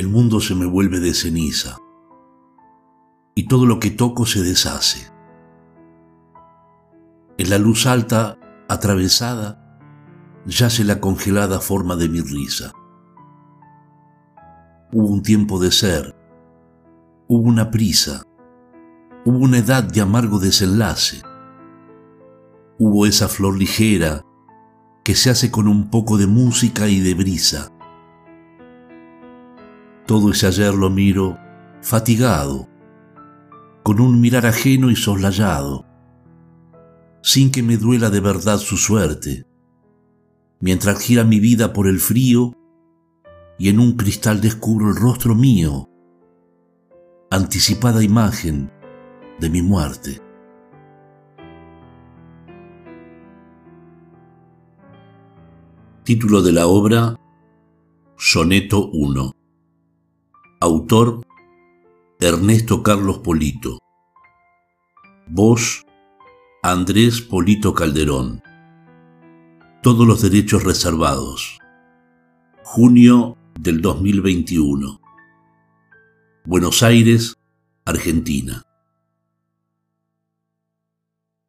el mundo se me vuelve de ceniza y todo lo que toco se deshace. En la luz alta, atravesada, yace la congelada forma de mi risa. Hubo un tiempo de ser, hubo una prisa, hubo una edad de amargo desenlace, hubo esa flor ligera que se hace con un poco de música y de brisa. Todo ese ayer lo miro fatigado, con un mirar ajeno y soslayado, sin que me duela de verdad su suerte, mientras gira mi vida por el frío y en un cristal descubro el rostro mío, anticipada imagen de mi muerte. Título de la obra Soneto 1 Autor Ernesto Carlos Polito. Voz Andrés Polito Calderón. Todos los derechos reservados. Junio del 2021 Buenos Aires, Argentina